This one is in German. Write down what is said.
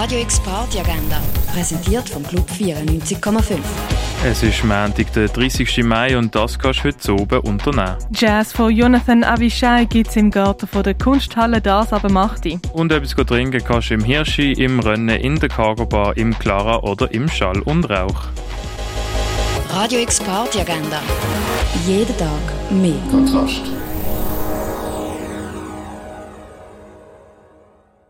Radio X Party Agenda, präsentiert vom Club 94,5. Es ist Montag, der 30. Mai und das kannst du heute oben unternehmen. Jazz von Jonathan Avishai gibt es im Garten von der Kunsthalle das aber macht die. Und etwas trinken kannst du im Hirschi, im Rennen, in der Cargo Bar, im Clara oder im Schall und Rauch. Radio X Party Agenda. Jeden Tag mehr. Kontrast.